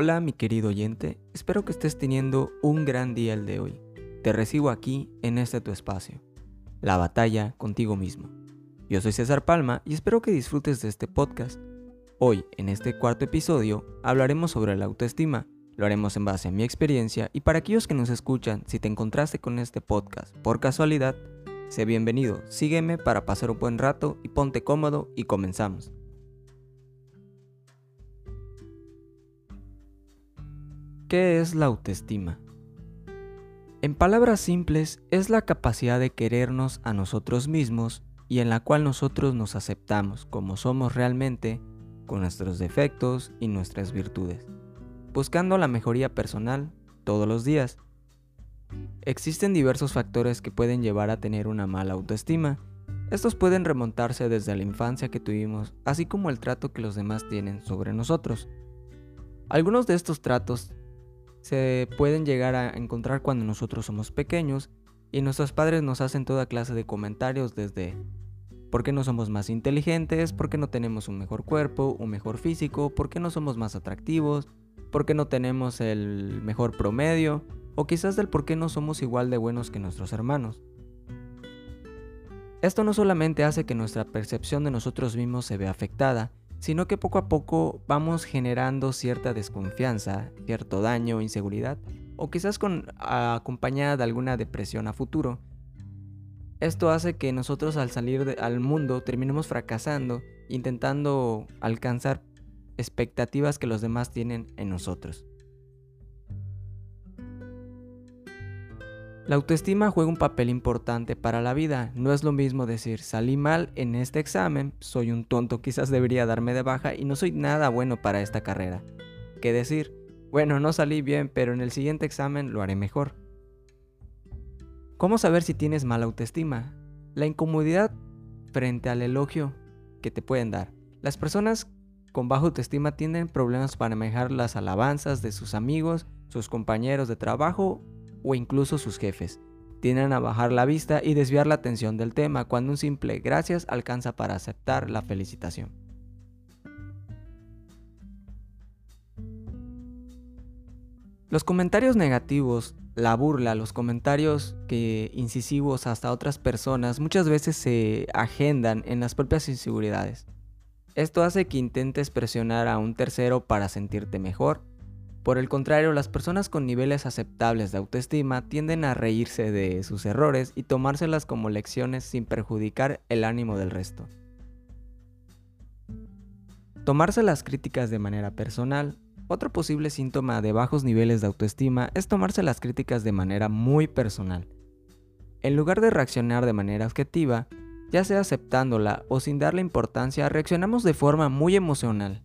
Hola mi querido oyente, espero que estés teniendo un gran día el de hoy. Te recibo aquí en este tu espacio, la batalla contigo mismo. Yo soy César Palma y espero que disfrutes de este podcast. Hoy, en este cuarto episodio, hablaremos sobre la autoestima. Lo haremos en base a mi experiencia y para aquellos que nos escuchan, si te encontraste con este podcast por casualidad, sé bienvenido, sígueme para pasar un buen rato y ponte cómodo y comenzamos. ¿Qué es la autoestima? En palabras simples, es la capacidad de querernos a nosotros mismos y en la cual nosotros nos aceptamos como somos realmente, con nuestros defectos y nuestras virtudes, buscando la mejoría personal todos los días. Existen diversos factores que pueden llevar a tener una mala autoestima. Estos pueden remontarse desde la infancia que tuvimos, así como el trato que los demás tienen sobre nosotros. Algunos de estos tratos se pueden llegar a encontrar cuando nosotros somos pequeños y nuestros padres nos hacen toda clase de comentarios desde por qué no somos más inteligentes, por qué no tenemos un mejor cuerpo, un mejor físico, por qué no somos más atractivos, por qué no tenemos el mejor promedio, o quizás del por qué no somos igual de buenos que nuestros hermanos. Esto no solamente hace que nuestra percepción de nosotros mismos se vea afectada, sino que poco a poco vamos generando cierta desconfianza, cierto daño, inseguridad, o quizás con, acompañada de alguna depresión a futuro. Esto hace que nosotros al salir al mundo terminemos fracasando, intentando alcanzar expectativas que los demás tienen en nosotros. La autoestima juega un papel importante para la vida. No es lo mismo decir salí mal en este examen, soy un tonto, quizás debería darme de baja y no soy nada bueno para esta carrera. Que decir, bueno, no salí bien, pero en el siguiente examen lo haré mejor. ¿Cómo saber si tienes mala autoestima? La incomodidad frente al elogio que te pueden dar. Las personas con baja autoestima tienen problemas para manejar las alabanzas de sus amigos, sus compañeros de trabajo o incluso sus jefes. Tienden a bajar la vista y desviar la atención del tema cuando un simple gracias alcanza para aceptar la felicitación. Los comentarios negativos, la burla, los comentarios que incisivos hasta otras personas muchas veces se agendan en las propias inseguridades. Esto hace que intentes presionar a un tercero para sentirte mejor por el contrario, las personas con niveles aceptables de autoestima tienden a reírse de sus errores y tomárselas como lecciones sin perjudicar el ánimo del resto. Tomarse las críticas de manera personal. Otro posible síntoma de bajos niveles de autoestima es tomarse las críticas de manera muy personal. En lugar de reaccionar de manera objetiva, ya sea aceptándola o sin darle importancia, reaccionamos de forma muy emocional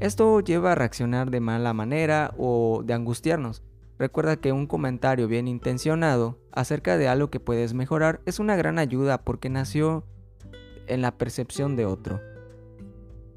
esto lleva a reaccionar de mala manera o de angustiarnos. Recuerda que un comentario bien intencionado acerca de algo que puedes mejorar es una gran ayuda porque nació en la percepción de otro.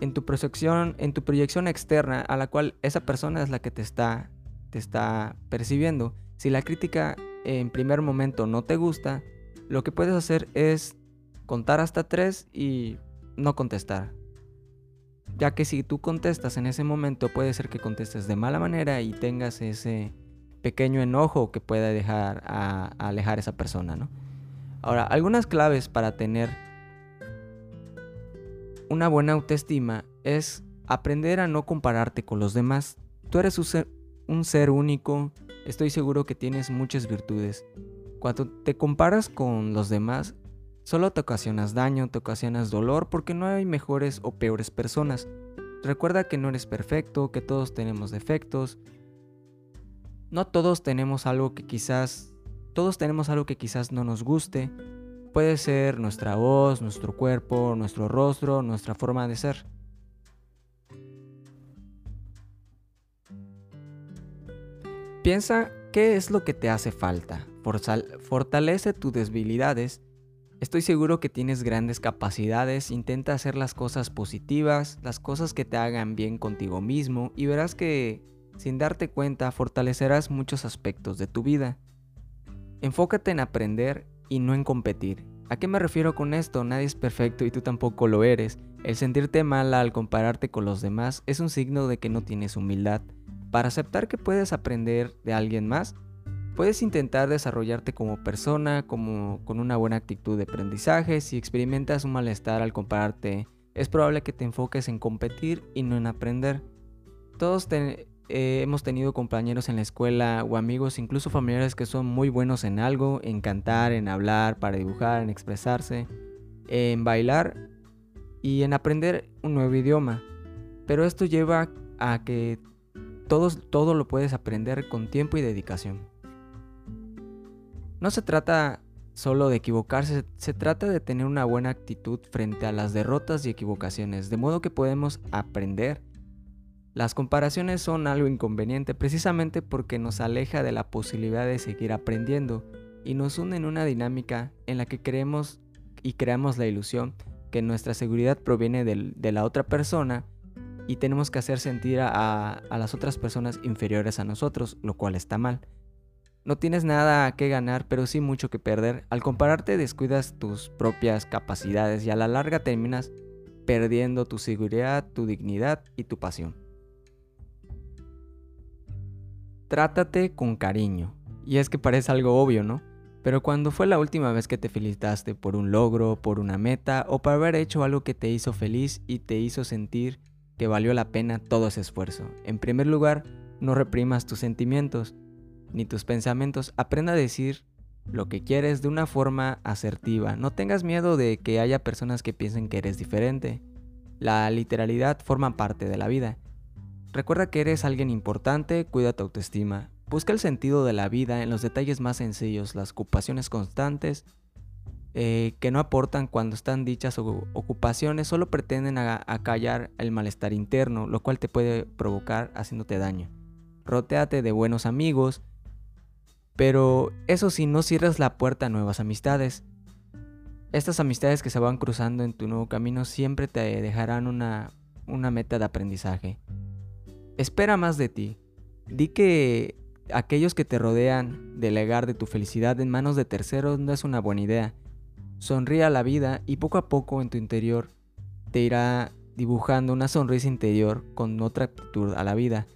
En tu proyección, en tu proyección externa a la cual esa persona es la que te está, te está percibiendo. Si la crítica en primer momento no te gusta, lo que puedes hacer es contar hasta tres y no contestar ya que si tú contestas en ese momento puede ser que contestes de mala manera y tengas ese pequeño enojo que pueda dejar a, alejar a esa persona, ¿no? Ahora, algunas claves para tener una buena autoestima es aprender a no compararte con los demás. Tú eres un ser, un ser único, estoy seguro que tienes muchas virtudes. Cuando te comparas con los demás, Solo te ocasionas daño, te ocasionas dolor porque no hay mejores o peores personas. Recuerda que no eres perfecto, que todos tenemos defectos. No todos tenemos algo que quizás todos tenemos algo que quizás no nos guste. Puede ser nuestra voz, nuestro cuerpo, nuestro rostro, nuestra forma de ser. Piensa qué es lo que te hace falta. Fortalece tus debilidades Estoy seguro que tienes grandes capacidades, intenta hacer las cosas positivas, las cosas que te hagan bien contigo mismo y verás que, sin darte cuenta, fortalecerás muchos aspectos de tu vida. Enfócate en aprender y no en competir. ¿A qué me refiero con esto? Nadie es perfecto y tú tampoco lo eres. El sentirte mal al compararte con los demás es un signo de que no tienes humildad. Para aceptar que puedes aprender de alguien más, puedes intentar desarrollarte como persona, como con una buena actitud de aprendizaje. Si experimentas un malestar al compararte, es probable que te enfoques en competir y no en aprender. Todos eh, hemos tenido compañeros en la escuela o amigos, incluso familiares que son muy buenos en algo, en cantar, en hablar, para dibujar, en expresarse, en bailar y en aprender un nuevo idioma. Pero esto lleva a que todo lo puedes aprender con tiempo y dedicación. No se trata solo de equivocarse, se trata de tener una buena actitud frente a las derrotas y equivocaciones, de modo que podemos aprender. Las comparaciones son algo inconveniente precisamente porque nos aleja de la posibilidad de seguir aprendiendo y nos une en una dinámica en la que creemos y creamos la ilusión que nuestra seguridad proviene de la otra persona y tenemos que hacer sentir a, a las otras personas inferiores a nosotros, lo cual está mal. No tienes nada que ganar, pero sí mucho que perder. Al compararte descuidas tus propias capacidades y a la larga terminas perdiendo tu seguridad, tu dignidad y tu pasión. Trátate con cariño. Y es que parece algo obvio, ¿no? Pero cuando fue la última vez que te felicitaste por un logro, por una meta o por haber hecho algo que te hizo feliz y te hizo sentir que valió la pena todo ese esfuerzo. En primer lugar, no reprimas tus sentimientos ni tus pensamientos. Aprenda a decir lo que quieres de una forma asertiva. No tengas miedo de que haya personas que piensen que eres diferente. La literalidad forma parte de la vida. Recuerda que eres alguien importante, cuida tu autoestima. Busca el sentido de la vida en los detalles más sencillos, las ocupaciones constantes eh, que no aportan cuando están dichas ocupaciones, solo pretenden acallar el malestar interno, lo cual te puede provocar haciéndote daño. Rotéate de buenos amigos, pero eso sí, no cierres la puerta a nuevas amistades. Estas amistades que se van cruzando en tu nuevo camino siempre te dejarán una, una meta de aprendizaje. Espera más de ti. Di que aquellos que te rodean delegar de tu felicidad en manos de terceros no es una buena idea. Sonríe a la vida y poco a poco en tu interior te irá dibujando una sonrisa interior con otra actitud a la vida.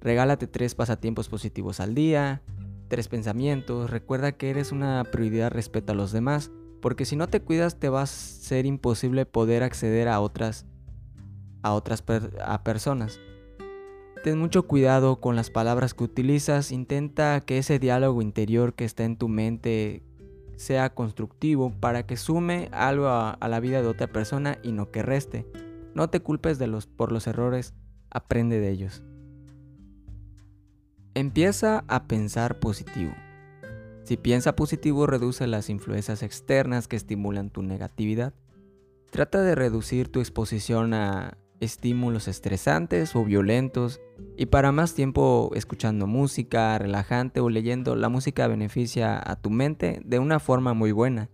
Regálate tres pasatiempos positivos al día, tres pensamientos, recuerda que eres una prioridad respecto a los demás, porque si no te cuidas te va a ser imposible poder acceder a otras a otras a personas. Ten mucho cuidado con las palabras que utilizas, intenta que ese diálogo interior que está en tu mente sea constructivo para que sume algo a, la vida de otra persona y no que reste. No te culpes de los, por los errores, aprende de ellos. Empieza a pensar positivo. Si piensa positivo reduce las influencias externas que estimulan tu negatividad. Trata de reducir tu exposición a estímulos estresantes o violentos y para más tiempo escuchando música relajante o leyendo, la música beneficia a tu mente de una forma muy buena.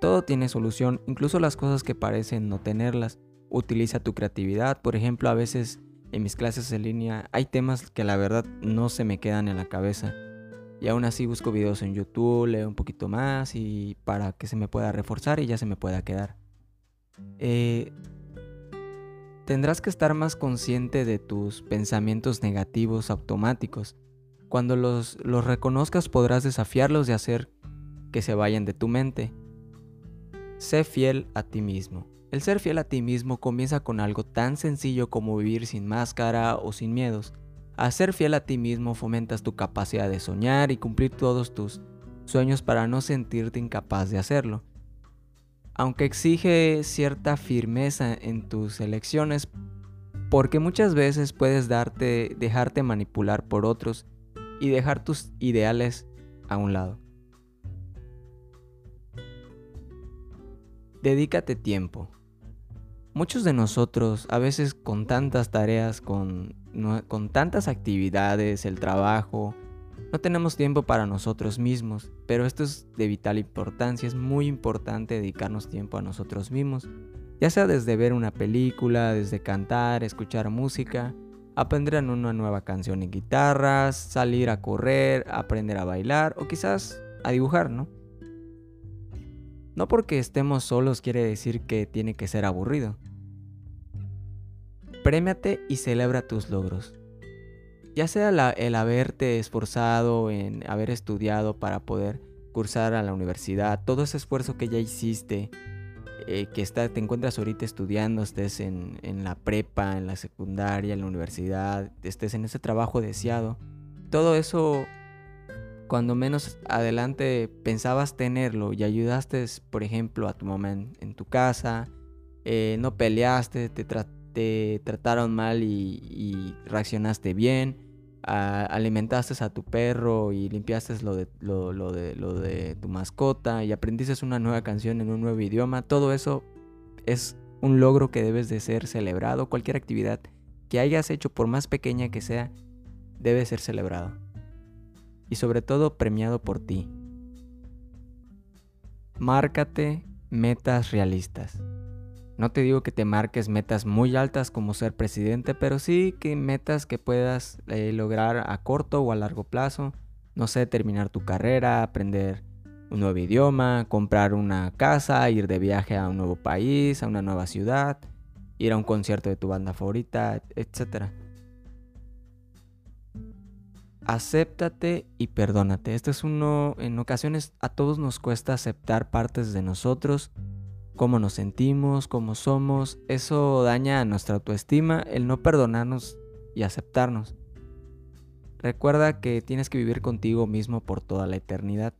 Todo tiene solución, incluso las cosas que parecen no tenerlas. Utiliza tu creatividad, por ejemplo, a veces en mis clases en línea hay temas que la verdad no se me quedan en la cabeza. Y aún así busco videos en YouTube, leo un poquito más y para que se me pueda reforzar y ya se me pueda quedar. Eh, tendrás que estar más consciente de tus pensamientos negativos automáticos. Cuando los, los reconozcas podrás desafiarlos y hacer que se vayan de tu mente. Sé fiel a ti mismo. El ser fiel a ti mismo comienza con algo tan sencillo como vivir sin máscara o sin miedos. Al ser fiel a ti mismo fomentas tu capacidad de soñar y cumplir todos tus sueños para no sentirte incapaz de hacerlo aunque exige cierta firmeza en tus elecciones, porque muchas veces puedes darte, dejarte manipular por otros y dejar tus ideales a un lado. Dedícate tiempo. Muchos de nosotros, a veces con tantas tareas, con, con tantas actividades, el trabajo, no tenemos tiempo para nosotros mismos, pero esto es de vital importancia, es muy importante dedicarnos tiempo a nosotros mismos, ya sea desde ver una película, desde cantar, escuchar música, aprender una nueva canción en guitarras, salir a correr, aprender a bailar o quizás a dibujar, ¿no? No porque estemos solos quiere decir que tiene que ser aburrido. Prémiate y celebra tus logros. ya sea el haberte esforzado en haber estudiado para poder cursar a la universidad, todo ese esfuerzo que ya hiciste, eh, que está, te encuentras ahorita estudiando, estés en, en, la prepa, en la secundaria, en la universidad, estés en ese trabajo deseado, todo eso, cuando menos adelante pensabas tenerlo y ayudaste, por ejemplo, a tu mamá en, tu casa, eh, no peleaste, te, trataron mal y reaccionaste bien, alimentaste a tu perro y limpiaste lo de, lo, de, lo de tu mascota y aprendiste una nueva canción en un nuevo idioma, todo eso es un logro que debes de ser celebrado. Cualquier actividad que hayas hecho, por más pequeña que sea, debe ser celebrado. Y sobre todo premiado por ti. Márcate metas realistas. No te digo que te marques metas muy altas como ser presidente, pero sí que metas que puedas eh, lograr a corto o a largo plazo. No sé, terminar tu carrera, aprender un nuevo idioma, comprar una casa, ir de viaje a un nuevo país, a una nueva ciudad, ir a un concierto de tu banda favorita, etc. Acéptate y perdónate. Esto es uno, en ocasiones a todos nos cuesta aceptar partes de nosotros cómo nos sentimos, cómo somos. Eso daña nuestra autoestima, el no perdonarnos y aceptarnos. Recuerda que tienes que vivir contigo mismo por toda la eternidad.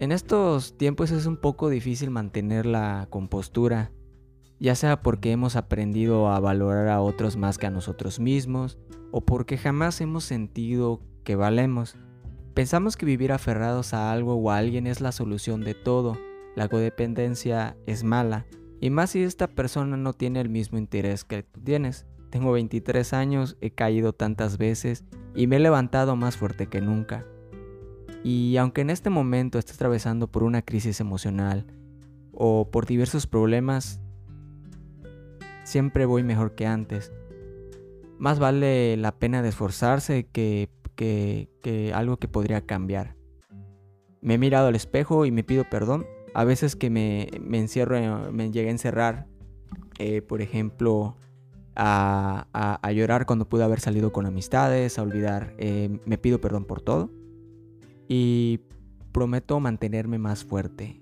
En estos tiempos es un poco difícil mantener la compostura, ya sea porque hemos aprendido a valorar a otros más que a nosotros mismos, o porque jamás hemos sentido que valemos. Pensamos que vivir aferrados a algo o a alguien es la solución de todo, la codependencia es mala, y más si esta persona no tiene el mismo interés que tú tienes. Tengo 23 años, he caído tantas veces y me he levantado más fuerte que nunca. Y aunque en este momento estés atravesando por una crisis emocional o por diversos problemas, siempre voy mejor que antes. Más vale la pena de esforzarse que, que, algo que podría cambiar. Me he mirado al espejo y me pido perdón a veces que me, encierro, me llegué a encerrar, eh, por ejemplo, a, llorar cuando pude haber salido con amistades, a olvidar, eh, me pido perdón por todo y prometo mantenerme más fuerte.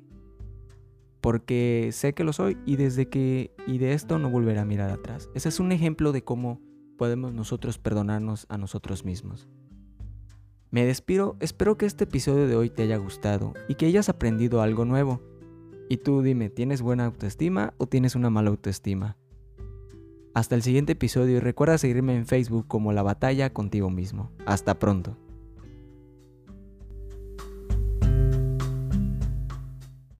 Porque sé que lo soy y desde que y de esto no volveré a mirar atrás. Ese es un ejemplo de cómo podemos nosotros perdonarnos a nosotros mismos. Me despido, espero que este episodio de hoy te haya gustado y que hayas aprendido algo nuevo. Y tú dime, ¿tienes buena autoestima o tienes una mala autoestima? Hasta el siguiente episodio y recuerda seguirme en Facebook como La Batalla contigo mismo. Hasta pronto.